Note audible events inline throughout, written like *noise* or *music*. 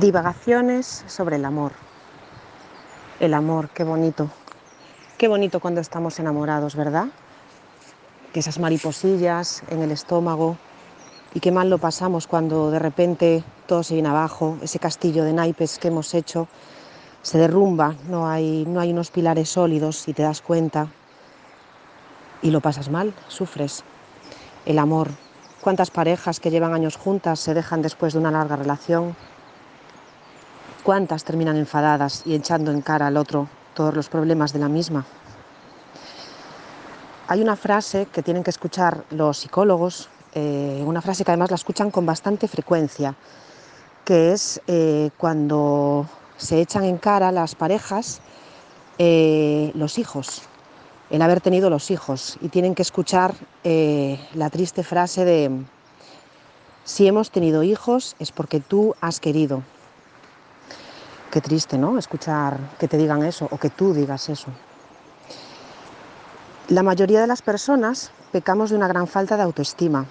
Divagaciones sobre el amor. El amor, qué bonito. Qué bonito cuando estamos enamorados, ¿verdad? Que esas mariposillas en el estómago y qué mal lo pasamos cuando de repente todo se viene abajo, ese castillo de naipes que hemos hecho se derrumba, no hay, no hay unos pilares sólidos y te das cuenta y lo pasas mal, sufres. El amor. ¿Cuántas parejas que llevan años juntas se dejan después de una larga relación? ¿Cuántas terminan enfadadas y echando en cara al otro todos los problemas de la misma? Hay una frase que tienen que escuchar los psicólogos, eh, una frase que además la escuchan con bastante frecuencia, que es eh, cuando se echan en cara las parejas eh, los hijos, el haber tenido los hijos, y tienen que escuchar la triste frase de, si hemos tenido hijos es porque tú has querido, Qué triste, ¿no? Escuchar que te digan eso o que tú digas eso. La mayoría de las personas pecamos de una gran falta de autoestima,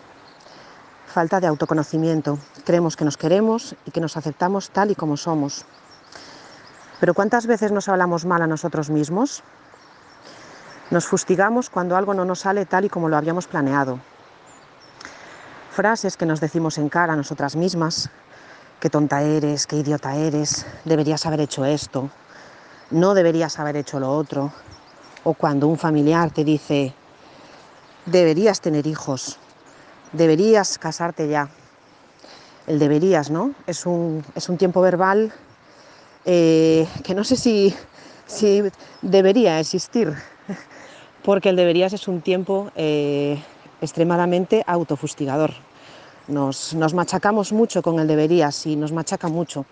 falta de autoconocimiento. Creemos que nos queremos y que nos aceptamos tal y como somos. Pero ¿cuántas veces nos hablamos mal a nosotros mismos? Nos fustigamos cuando algo no nos sale tal y como lo habíamos planeado. Frases que nos decimos en cara a nosotras mismas, qué tonta eres, qué idiota eres, deberías haber hecho esto, no deberías haber hecho lo otro. O cuando un familiar te dice, deberías tener hijos, deberías casarte ya. El deberías, ¿no? Es un, es un tiempo verbal eh, que no sé si, si, debería existir, *laughs* porque el deberías es un tiempo eh, extremadamente autofustigador nos, machacamos mucho con el deberías y nos machaca mucho.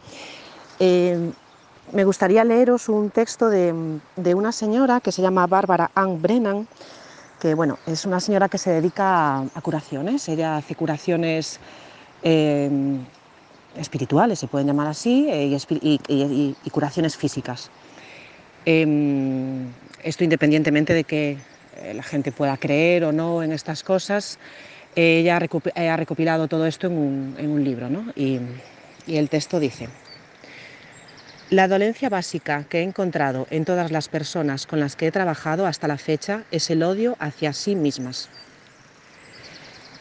Eh, me gustaría leeros un texto de, una señora que se llama Bárbara Ann Brennan, que bueno, es una señora que se dedica a, curaciones, ella hace curaciones eh, espirituales, se pueden llamar así, eh, y, curaciones físicas. esto independientemente de que la gente pueda creer o no en estas cosas, ella ha recopilado todo esto en un, libro y, y el texto dice, la dolencia básica que he encontrado en todas las personas con las que he trabajado hasta la fecha es el odio hacia sí mismas.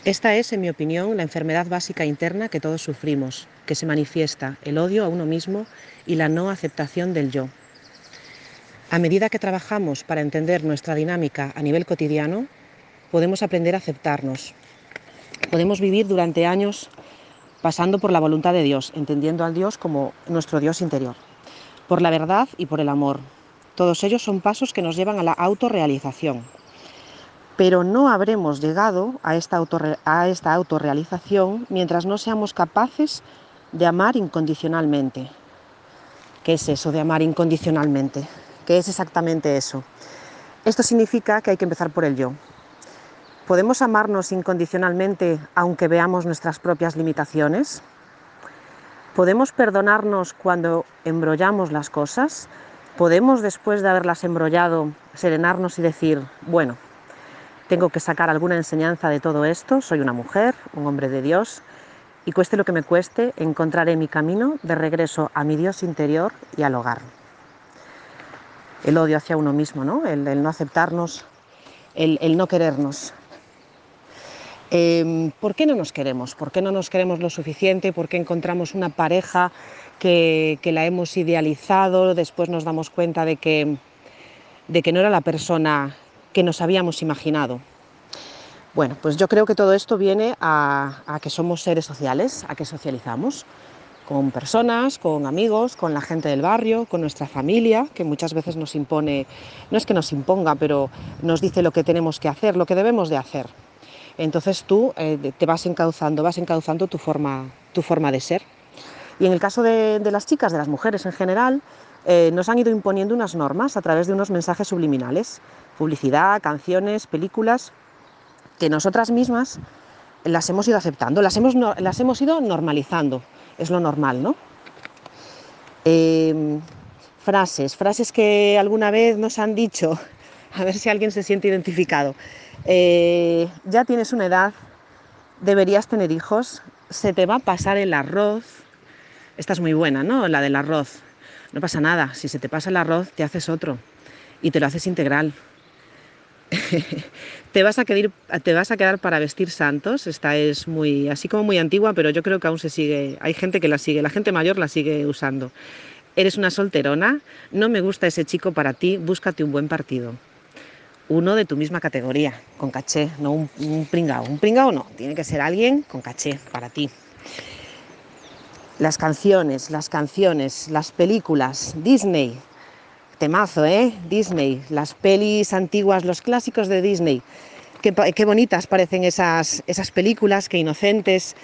Esta es, en mi opinión, la enfermedad básica interna que todos sufrimos, que se manifiesta el odio a uno mismo y la no aceptación del yo. A medida que trabajamos para entender nuestra dinámica a nivel cotidiano, podemos aprender a aceptarnos, Podemos vivir durante años pasando por la voluntad de Dios, entendiendo al Dios como nuestro Dios interior, por la verdad y por el amor. Todos ellos son pasos que nos llevan a la autorrealización. Pero no habremos llegado a esta, autorrealización mientras no seamos capaces de amar incondicionalmente. ¿Qué es eso de amar incondicionalmente? ¿Qué es exactamente eso? Esto significa que hay que empezar por el yo, ¿Podemos amarnos incondicionalmente aunque veamos nuestras propias limitaciones? ¿Podemos perdonarnos cuando embrollamos las cosas? ¿Podemos, después de haberlas embrollado, serenarnos y decir, bueno, tengo que sacar alguna enseñanza de todo esto, soy una mujer, un hombre de Dios, y cueste lo que me cueste, encontraré mi camino de regreso a mi Dios interior y al hogar? El odio hacia uno mismo, ¿no? el, no aceptarnos, el no querernos. Em, ¿Por qué no nos queremos? ¿Por qué no nos queremos lo suficiente? ¿Por qué encontramos una pareja que, la hemos idealizado? Después nos damos cuenta de que, no era la persona que nos habíamos imaginado. Bueno, pues yo creo que todo esto viene a, que somos seres sociales, a que socializamos con personas, con amigos, con la gente del barrio, con nuestra familia, que muchas veces nos impone, no es que nos imponga, pero nos dice lo que tenemos que hacer, lo que debemos de hacer. Entonces tú eh, te vas encauzando, vas encauzando tu forma, tu forma de ser. Y en el caso de, las chicas, de las mujeres en general, eh, nos han ido imponiendo unas normas a través de unos mensajes subliminales, publicidad, canciones, películas, que nosotras mismas las hemos ido aceptando, las hemos, las hemos ido normalizando, es lo normal, ¿no? Em, frases, frases que alguna vez nos han dicho, a ver si alguien se siente identificado. Eh, ya tienes una edad, deberías tener hijos, se te va a pasar el arroz, Esta es muy buena, ¿no? La del arroz. No pasa nada, si se te pasa el arroz, te haces otro y te lo haces integral. *laughs* te, vas a quedar, te vas a quedar para vestir santos. Esta es muy, así como muy antigua, pero yo creo que aún se sigue. Hay gente que la sigue, la gente mayor la sigue usando. Eres una solterona, no me gusta ese chico para ti, búscate un buen partido. Uno de tu misma categoría, con caché, no un, pringao. Un pringao no, tiene que ser alguien con caché para ti. Las canciones, las canciones, las películas, Disney, temazo, ¿eh? Disney, las pelis antiguas, los clásicos de Disney. Qué, bonitas parecen esas, esas películas, qué inocentes.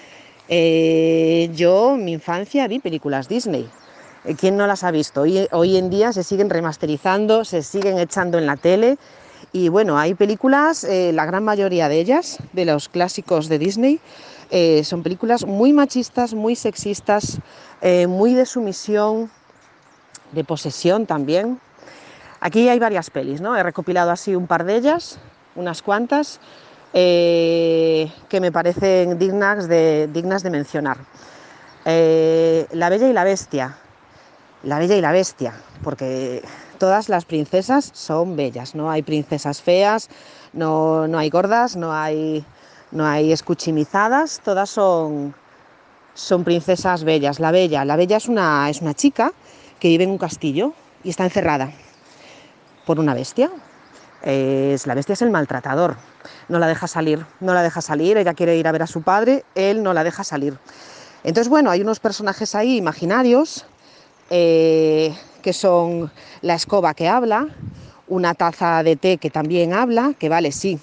Eh, yo, mi infancia, vi películas Disney. Eh, ¿Quién no las ha visto? Hoy, hoy en día se siguen remasterizando, se siguen echando en la tele y bueno, hay películas, eh, la gran mayoría de ellas, de los clásicos de Disney, eh, son películas muy machistas, muy sexistas, muy de sumisión, de posesión también. Aquí hay varias pelis, ¿no? He recopilado así un par de ellas, unas cuantas, que me parecen dignas de, dignas de mencionar. la Bella y la Bestia, la Bella y la Bestia, porque todas las princesas son bellas, no hay princesas feas, no, no hay gordas, no hay, no hay escuchimizadas, todas son, son princesas bellas. La Bella, la Bella es una, es una chica que vive en un castillo y está encerrada por una bestia. Es, la bestia es el maltratador, no la deja salir, no la deja salir, ella quiere ir a ver a su padre, él no la deja salir. Entonces, bueno, hay unos personajes ahí imaginarios eh, que son la escoba que habla, una taza de té que también habla, que vale, sí,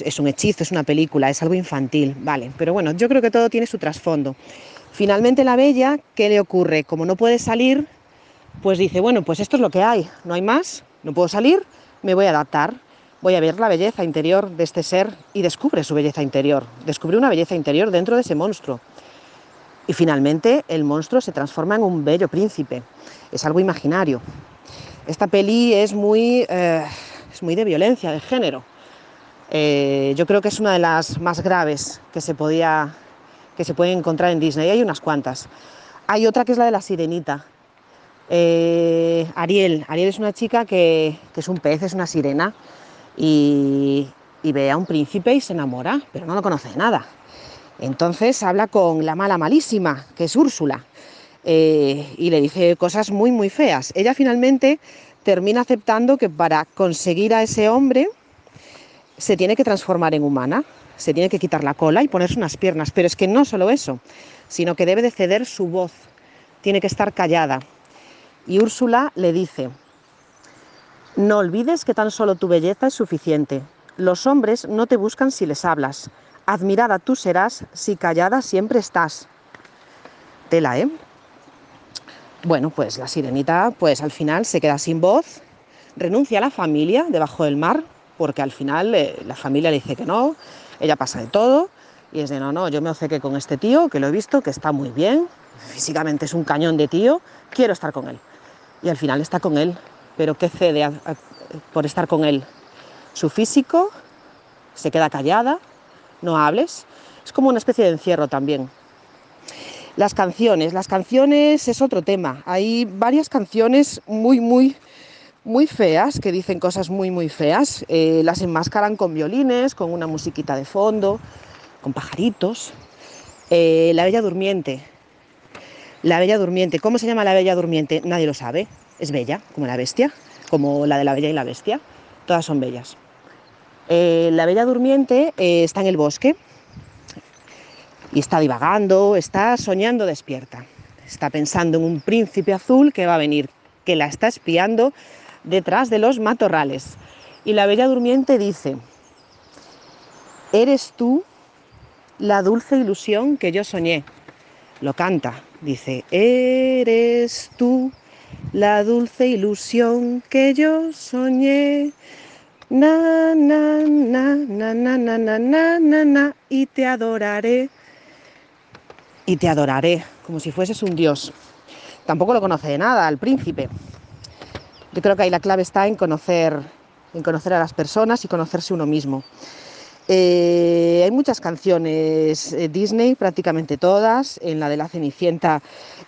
es un hechizo, es una película, es algo infantil, vale, pero bueno, yo creo que todo tiene su trasfondo. Finalmente la bella, ¿qué le ocurre? Como no puede salir, pues dice, bueno, pues esto es lo que hay, no hay más, no puedo salir, me voy a adaptar, voy a ver la belleza interior de este ser y descubre su belleza interior, descubre una belleza interior dentro de ese monstruo. Y finalmente el monstruo se transforma en un bello príncipe. Es algo imaginario. Esta peli es muy, eh, es muy de violencia, de género. Eh, yo creo que es una de las más graves que se, podía, que se pueden encontrar en Disney. Hay unas cuantas. Hay otra que es la de la sirenita. Eh, Ariel. Ariel es una chica que, que, es un pez, es una sirena. Y, y ve a un príncipe y se enamora, pero no lo conoce de nada. Entonces habla con la mala malísima, que es Úrsula, eh, y le dice cosas muy, muy feas. Ella finalmente termina aceptando que para conseguir a ese hombre se tiene que transformar en humana, se tiene que quitar la cola y ponerse unas piernas, pero es que no solo eso, sino que debe de ceder su voz, tiene que estar callada. Y Úrsula le dice, no olvides que tan solo tu belleza es suficiente. Los hombres no te buscan si les hablas, Admirada tú serás si callada siempre estás. Tela, ¿eh? Bueno, pues la sirenita, pues al final se queda sin voz, renuncia a la familia debajo del mar, porque al final eh, la familia le dice que no, ella pasa de todo, y es de no, no, yo me obcequé con este tío, que lo he visto, que está muy bien, físicamente es un cañón de tío, quiero estar con él. Y al final está con él, pero ¿qué cede por estar con él? Su físico, se queda callada, no hables. Es como una especie de encierro también. Las canciones, las canciones es otro tema. Hay varias canciones muy, muy, muy feas que dicen cosas muy, muy feas. Eh, las enmascaran con violines, con una musiquita de fondo, con pajaritos. Eh, la Bella Durmiente. La Bella Durmiente. ¿Cómo se llama la Bella Durmiente? Nadie lo sabe. Es bella, como la bestia, como la de la Bella y la Bestia. Todas son bellas. Eh, la bella durmiente eh, está en el bosque y está divagando, está soñando despierta. Está pensando en un príncipe azul que va a venir, que la está espiando detrás de los matorrales. Y la bella durmiente dice, eres tú la dulce ilusión que yo soñé. Lo canta, dice, eres tú la dulce ilusión que yo soñé. Na, na, na, na, na, na, na, na, na, na, y te adoraré. Y te adoraré, como si fueses un dios. Tampoco lo conoce de nada, al príncipe. Yo creo que ahí la clave está en conocer, en conocer a las personas y conocerse uno mismo. Eh, hay muchas canciones eh, Disney, prácticamente todas, en la de la Cenicienta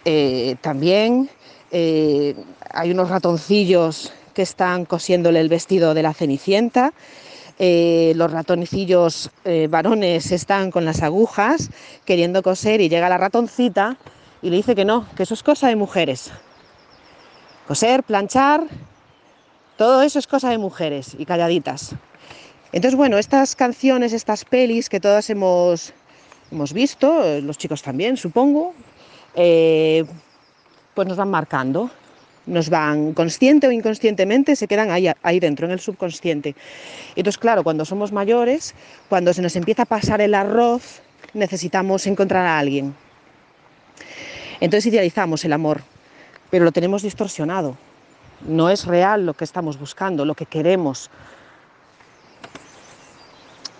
eh, también. hay unos ratoncillos que están cosiéndole el vestido de la Cenicienta. los ratoncillos varones están con las agujas queriendo coser y llega la ratoncita y le dice que no, que eso es cosa de mujeres. Coser, planchar, todo eso es cosa de mujeres y calladitas. Entonces, bueno, estas canciones, estas pelis que todas hemos, hemos visto, los chicos también, supongo, eh, pues nos van marcando, nos van consciente o inconscientemente, se quedan ahí, ahí dentro, en el subconsciente. Entonces, claro, cuando somos mayores, cuando se nos empieza a pasar el arroz, necesitamos encontrar a alguien. Entonces idealizamos el amor, pero lo tenemos distorsionado. No es real lo que estamos buscando, lo que queremos,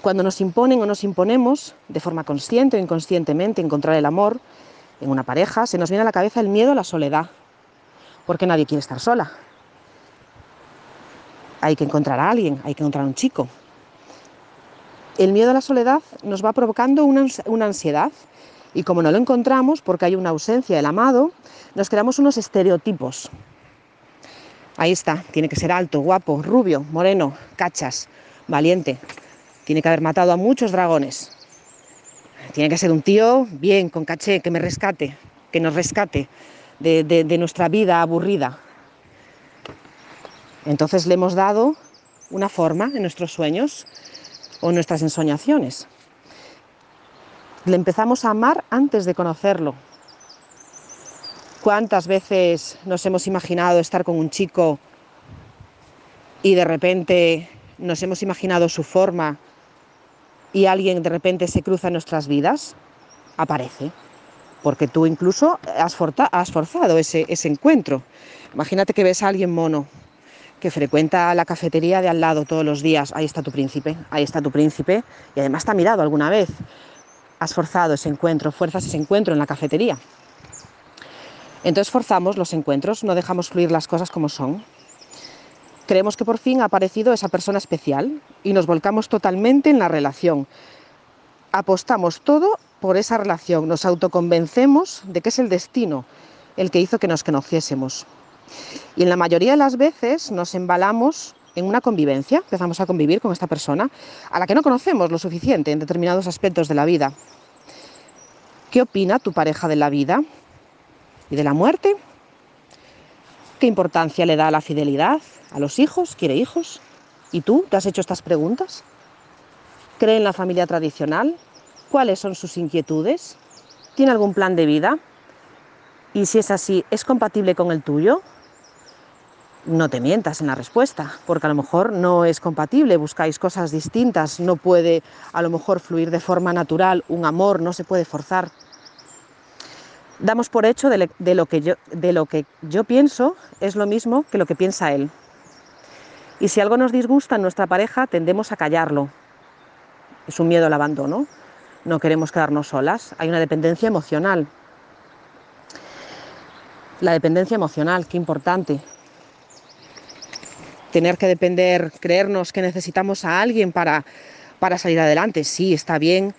cuando nos imponen o nos imponemos, de forma consciente o inconscientemente, encontrar el amor en una pareja, se nos viene a la cabeza el miedo a la soledad, porque nadie quiere estar sola. Hay que encontrar a alguien, hay que encontrar a un chico. El miedo a la soledad nos va provocando una, ansiedad y como no lo encontramos, porque hay una ausencia del amado, nos creamos unos estereotipos. Ahí está, tiene que ser alto, guapo, rubio, moreno, cachas, valiente, tiene que haber matado a muchos dragones. Tiene que ser un tío bien, con caché, que me rescate, que nos rescate de, nuestra vida aburrida. Entonces le hemos dado una forma en nuestros sueños o nuestras ensoñaciones. Le empezamos a amar antes de conocerlo. ¿Cuántas veces nos hemos imaginado estar con un chico y de repente nos hemos imaginado su forma y alguien de repente se cruza en nuestras vidas, aparece, porque tú incluso has, forzado ese, encuentro. Imagínate que ves a alguien mono que frecuenta la cafetería de al lado todos los días, ahí está tu príncipe, ahí está tu príncipe, y además te ha mirado alguna vez. Has forzado ese encuentro, fuerzas ese encuentro en la cafetería. Entonces forzamos los encuentros, no dejamos fluir las cosas como son. Creemos que por fin ha aparecido esa persona especial y nos volcamos totalmente en la relación. Apostamos todo por esa relación, nos autoconvencemos de que es el destino el que hizo que nos conociésemos. Y en la mayoría de las veces nos embalamos en una convivencia, empezamos a convivir con esta persona a la que no conocemos lo suficiente en determinados aspectos de la vida. ¿Qué opina tu pareja de la vida y de la muerte? ¿Qué importancia le da a la fidelidad? ¿A los hijos? ¿Quiere hijos? ¿Y tú te has hecho estas preguntas? ¿Cree en la familia tradicional? ¿Cuáles son sus inquietudes? ¿Tiene algún plan de vida? Y si es así, ¿es compatible con el tuyo? No te mientas en la respuesta, porque a lo mejor no es compatible, buscáis cosas distintas, no puede a lo mejor fluir de forma natural, un amor no se puede forzar damos por hecho de, lo que yo, lo que yo pienso es lo mismo que lo que piensa él. Y si algo nos disgusta en nuestra pareja, tendemos a callarlo. Es un miedo al abandono. No queremos quedarnos solas. Hay una dependencia emocional. La dependencia emocional, qué importante. Tener que depender, creernos que necesitamos a alguien para, para salir adelante. Sí, está bien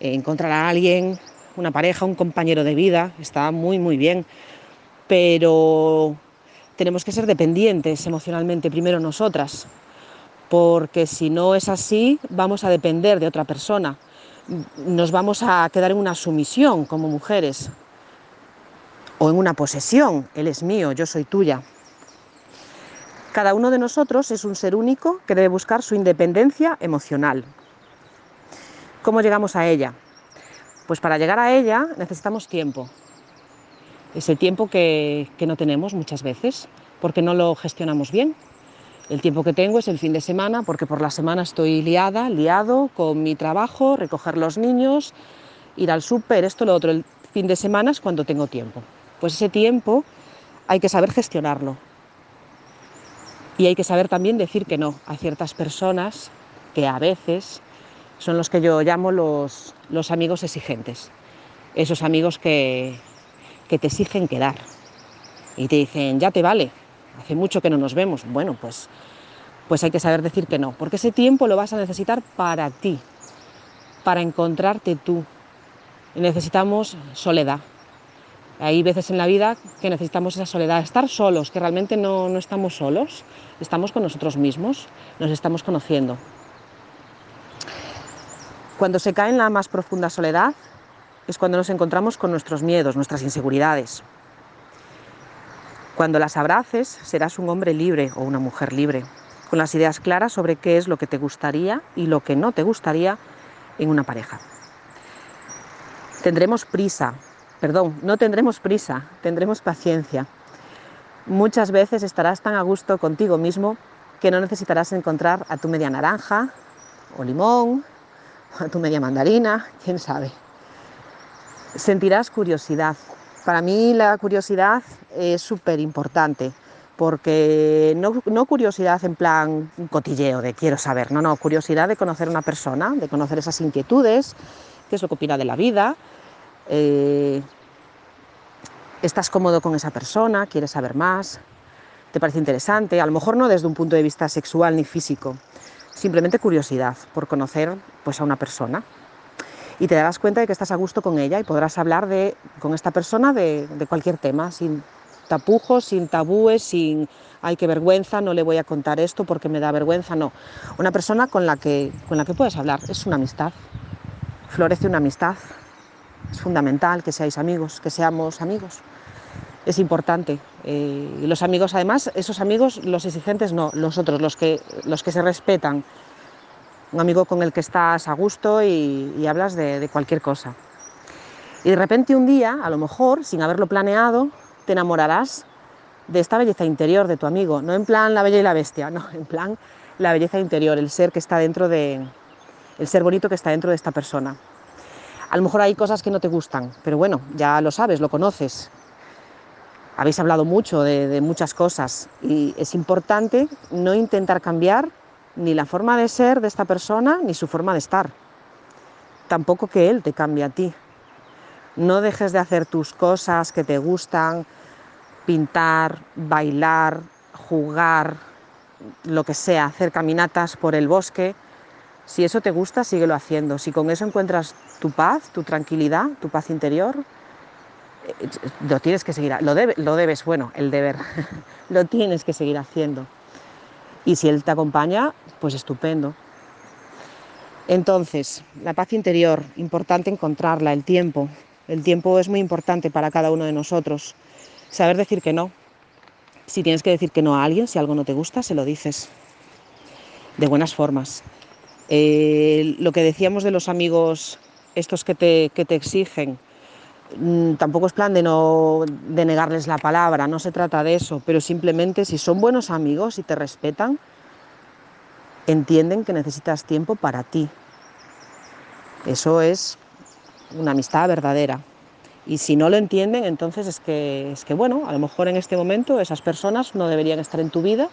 encontrar a alguien, una pareja, un compañero de vida, está muy, muy bien, pero tenemos que ser dependientes emocionalmente primero nosotras, porque si no es así, vamos a depender de otra persona, nos vamos a quedar en una sumisión como mujeres, o en una posesión, él es mío, yo soy tuya. Cada uno de nosotros es un ser único que debe buscar su independencia emocional. ¿Cómo llegamos a ella? Pues para llegar a ella necesitamos tiempo. Ese tiempo que, no tenemos muchas veces porque no lo gestionamos bien. El tiempo que tengo es el fin de semana porque por la semana estoy liada, liado con mi trabajo, recoger los niños, ir al súper, esto, lo otro. El fin de semana es cuando tengo tiempo. Pues ese tiempo hay que saber gestionarlo. Y hay que saber también decir que no a ciertas personas que a veces son los que yo llamo los, los amigos exigentes. Esos amigos que, que te exigen quedar y te dicen, ya te vale, hace mucho que no nos vemos. Bueno, pues, pues hay que saber decir que no, porque ese tiempo lo vas a necesitar para ti, para encontrarte tú. Necesitamos soledad. Hay veces en la vida que necesitamos esa soledad, estar solos, que realmente no, no estamos solos, estamos con nosotros mismos, nos estamos conociendo. Cuando se cae en la más profunda soledad es cuando nos encontramos con nuestros miedos, nuestras inseguridades. Cuando las abraces serás un hombre libre o una mujer libre, con las ideas claras sobre qué es lo que te gustaría y lo que no te gustaría en una pareja. Tendremos prisa, perdón, no tendremos prisa, tendremos paciencia. Muchas veces estarás tan a gusto contigo mismo que no necesitarás encontrar a tu media naranja o limón, o a tu media mandarina, quién sabe. Sentirás curiosidad. Para mí la curiosidad es súper importante porque no, curiosidad en plan cotilleo de quiero saber, no, no, curiosidad de conocer a una persona, de conocer esas inquietudes, qué es lo que opina de la vida, eh, estás cómodo con esa persona, quieres saber más, te parece interesante, a lo mejor no desde un punto de vista sexual ni físico, simplemente curiosidad por conocer pues, a una persona. Y te darás cuenta de que estás a gusto con ella y podrás hablar de, con esta persona de, cualquier tema, sin tapujos, sin tabúes, sin ay qué vergüenza, no le voy a contar esto porque me da vergüenza, no. Una persona con la que, con la que puedes hablar, es una amistad, florece una amistad, es fundamental que seáis amigos, que seamos amigos. Es importante. Eh, y los amigos, además, esos amigos, los exigentes no, los otros, los que, los que se respetan. Un amigo con el que estás a gusto y, hablas de, cualquier cosa. Y de repente un día, a lo mejor, sin haberlo planeado, te enamorarás de esta belleza interior de tu amigo, no en plan la bella y la bestia, no, en plan la belleza interior, el ser que está dentro de, el ser bonito que está dentro de esta persona. A lo mejor hay cosas que no te gustan, pero bueno, ya lo sabes, lo conoces. Habéis hablado mucho de muchas cosas y es importante no intentar cambiar ni la forma de ser de esta persona ni su forma de estar. Tampoco que él te cambie a ti. No dejes de hacer tus cosas que te gustan, pintar, bailar, jugar, lo que sea, hacer caminatas por el bosque. Si eso te gusta, síguelo haciendo. Si con eso encuentras tu paz, tu tranquilidad, tu paz interior, eh, lo tienes que seguir, lo, lo debes, bueno, el deber, *laughs* lo tienes que seguir haciendo. Y si él te acompaña, pues estupendo. Entonces, la paz interior, importante encontrarla, el tiempo. El tiempo es muy importante para cada uno de nosotros. Saber decir que no. Si tienes que decir que no a alguien, si algo no te gusta, se lo dices. De buenas formas. Eh, lo que decíamos de los amigos, estos que te, que te exigen, tampoco es plan de no de negarles la palabra, no se trata de eso, pero simplemente si son buenos amigos y te respetan, entienden que necesitas tiempo para ti. Eso es una amistad verdadera. Y si no lo entienden, entonces es que, es que, bueno, a lo mejor en este momento esas personas no deberían estar en tu vida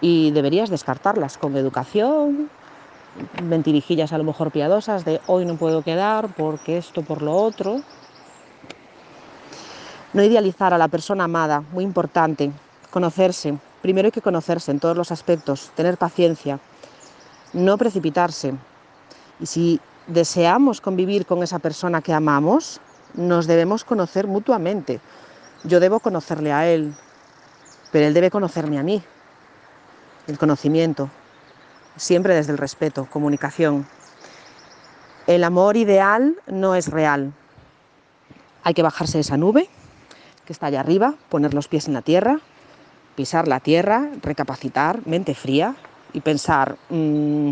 y deberías descartarlas con educación, mentirijillas a lo mejor piadosas de hoy no puedo quedar porque esto, por lo otro. No idealizar a la persona amada, muy importante, conocerse. Primero hay que conocerse en todos los aspectos, tener paciencia, no precipitarse. Y si deseamos convivir con esa persona que amamos, nos debemos conocer mutuamente. Yo debo conocerle a él, pero él debe conocerme a mí. El conocimiento, siempre desde el respeto, comunicación. El amor ideal no es real. Hay que bajarse de esa nube que está allá arriba, poner los pies en la tierra, pisar la tierra, recapacitar, mente fría y pensar, mmm,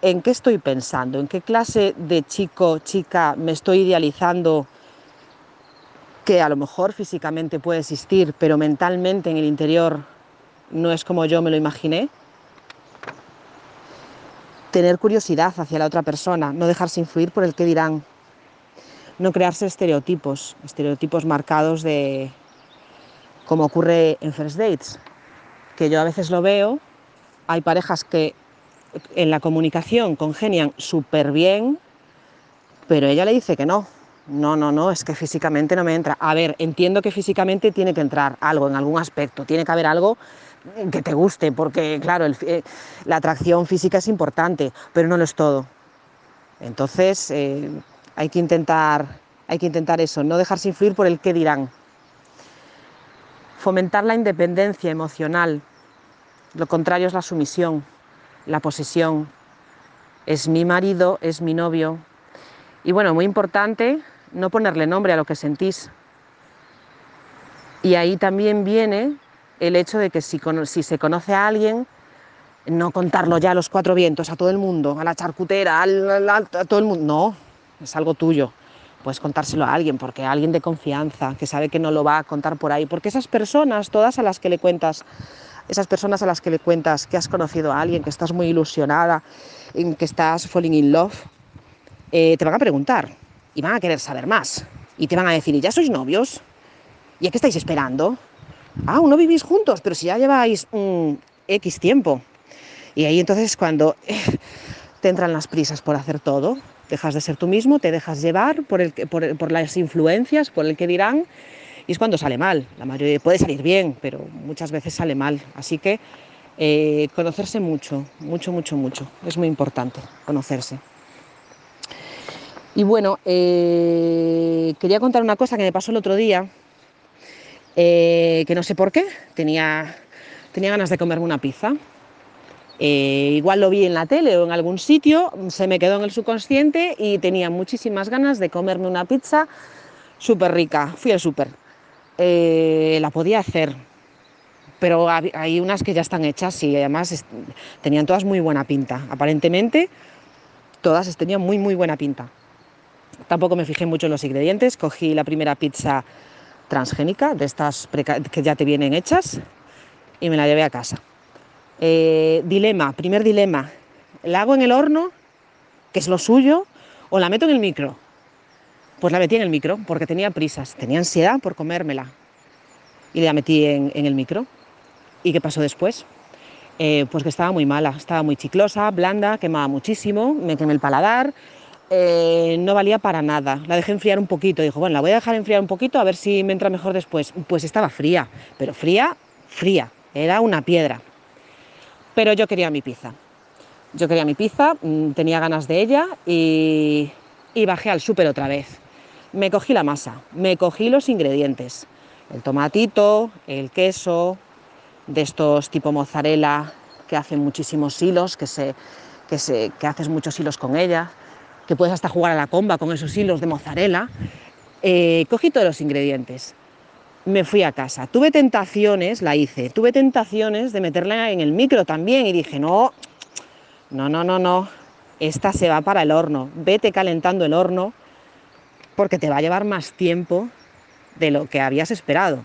¿en qué estoy pensando? ¿En qué clase de chico, chica me estoy idealizando que a lo mejor físicamente puede existir, pero mentalmente en el interior no es como yo me lo imaginé? Tener curiosidad hacia la otra persona, no dejarse influir por el que dirán, no crearse estereotipos, estereotipos marcados de como ocurre en first dates, que yo a veces lo veo, hay parejas que en la comunicación congenian súper bien, pero ella le dice que no. No, no, no, es que físicamente no me entra. A ver, entiendo que físicamente tiene que entrar algo en algún aspecto, tiene que haber algo que te guste, porque claro, el, la atracción física es importante, pero no lo es todo. Entonces eh, hay, que intentar, hay que intentar eso, no dejarse influir por el qué dirán. Fomentar la independencia emocional. Lo contrario es la sumisión, la posesión. Es mi marido, es mi novio. Y bueno, muy importante, no ponerle nombre a lo que sentís. Y ahí también viene el hecho de que si, si se conoce a alguien, no contarlo ya a los cuatro vientos, a todo el mundo, a la charcutera, a todo el mundo. No, es algo tuyo. Puedes contárselo a alguien, porque a alguien de confianza, que sabe que no lo va a contar por ahí. Porque esas personas, todas a las que le cuentas, esas personas a las que le cuentas que has conocido a alguien, que estás muy ilusionada, que estás falling in love, eh, te van a preguntar y van a querer saber más. Y te van a decir, ¿y ya sois novios? ¿Y a qué estáis esperando? Ah, no vivís juntos, pero si ya lleváis un X tiempo. Y ahí entonces cuando eh, te entran las prisas por hacer todo, dejas de ser tú mismo, te dejas llevar por, el, por, las influencias, por el que dirán, y es cuando sale mal. La mayoría puede salir bien, pero muchas veces sale mal. Así que eh, conocerse mucho, mucho, mucho, mucho. Es muy importante conocerse. Y bueno, eh, quería contar una cosa que me pasó el otro día, que no sé por qué, tenía, tenía ganas de comerme una pizza. Eh, igual lo vi en la tele o en algún sitio, se me quedó en el subconsciente y tenía muchísimas ganas de comerme una pizza súper rica. Fui al súper. Eh, la podía hacer, pero hay unas que ya están hechas y además tenían todas muy buena pinta. Aparentemente, todas tenían muy, muy buena pinta. Tampoco me fijé mucho en los ingredientes. Cogí la primera pizza transgénica, de estas que ya te vienen hechas, y me la llevé a casa. Eh, dilema, primer dilema, ¿la hago en el horno, que es lo suyo, o la meto en el micro? Pues la metí en el micro porque tenía prisas, tenía ansiedad por comérmela. Y la metí en, el micro. ¿Y qué pasó después? Eh, pues que estaba muy mala, estaba muy chiclosa, blanda, quemaba muchísimo, me quemé el paladar, eh, no valía para nada. La dejé enfriar un poquito, dijo, bueno, la voy a dejar enfriar un poquito a ver si me entra mejor después. Pues estaba fría, pero fría, fría, era una piedra pero yo quería mi pizza. Yo quería mi pizza, mm, tenía ganas de ella y, bajé al súper otra vez. Me cogí la masa, me cogí los ingredientes, el tomatito, el queso, de estos tipo mozzarella que hacen muchísimos hilos, que, se, que, se, que haces muchos hilos con ella, que puedes hasta jugar a la comba con esos hilos de mozzarella. Eh, cogí todos los ingredientes, me fui a casa. Tuve tentaciones, la hice, tuve tentaciones de meterla en el micro también y dije, no, no, no, no, no, esta se va para el horno, vete calentando el horno porque te va a llevar más tiempo de lo que habías esperado.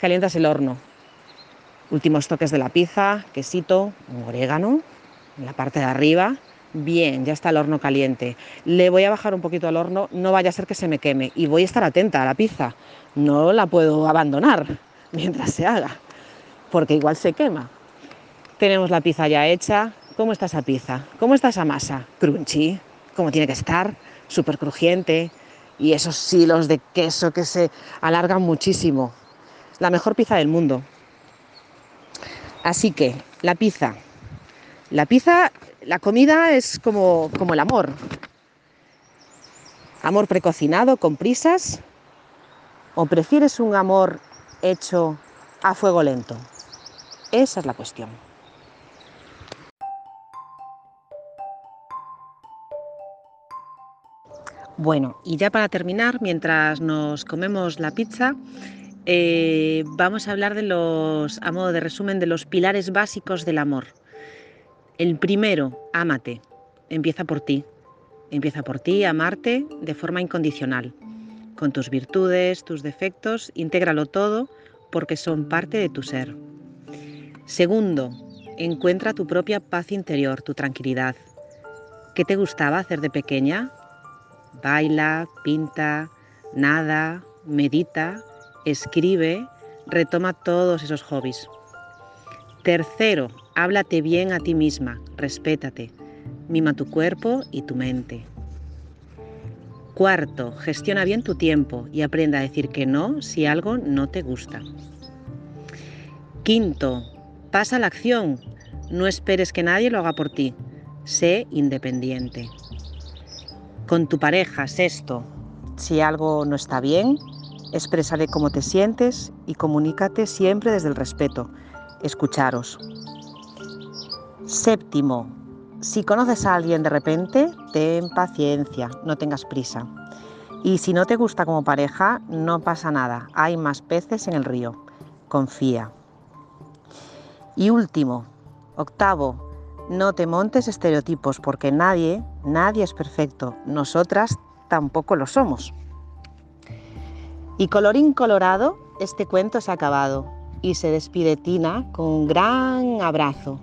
Calientas el horno. Últimos toques de la pizza, quesito, orégano en la parte de arriba, Bien, ya está el horno caliente. Le voy a bajar un poquito al horno, no vaya a ser que se me queme. Y voy a estar atenta a la pizza. No la puedo abandonar mientras se haga, porque igual se quema. Tenemos la pizza ya hecha. ¿Cómo está esa pizza? ¿Cómo está esa masa? Crunchy, como tiene que estar, súper crujiente. Y esos hilos de queso que se alargan muchísimo. La mejor pizza del mundo. Así que, la pizza. La pizza la comida es como, como el amor. Amor precocinado, con prisas. ¿O prefieres un amor hecho a fuego lento? Esa es la cuestión. Bueno, y ya para terminar, mientras nos comemos la pizza, eh, vamos a hablar de los, a modo de resumen, de los pilares básicos del amor. El primero, ámate. Empieza por ti. Empieza por ti, amarte de forma incondicional. Con tus virtudes, tus defectos, intégralo todo porque son parte de tu ser. Segundo, encuentra tu propia paz interior, tu tranquilidad. ¿Qué te gustaba hacer de pequeña? Baila, pinta, nada, medita, escribe, retoma todos esos hobbies. Tercero, háblate bien a ti misma, respétate, mima tu cuerpo y tu mente. Cuarto, gestiona bien tu tiempo y aprenda a decir que no si algo no te gusta. Quinto, pasa la acción, no esperes que nadie lo haga por ti, sé independiente. Con tu pareja, sexto, si algo no está bien, expresaré cómo te sientes y comunícate siempre desde el respeto. Escucharos. Séptimo, si conoces a alguien de repente, ten paciencia, no tengas prisa. Y si no te gusta como pareja, no pasa nada, hay más peces en el río. Confía. Y último, octavo, no te montes estereotipos porque nadie, nadie es perfecto. Nosotras tampoco lo somos. Y colorín colorado, este cuento se ha acabado y se despide Tina con un gran abrazo.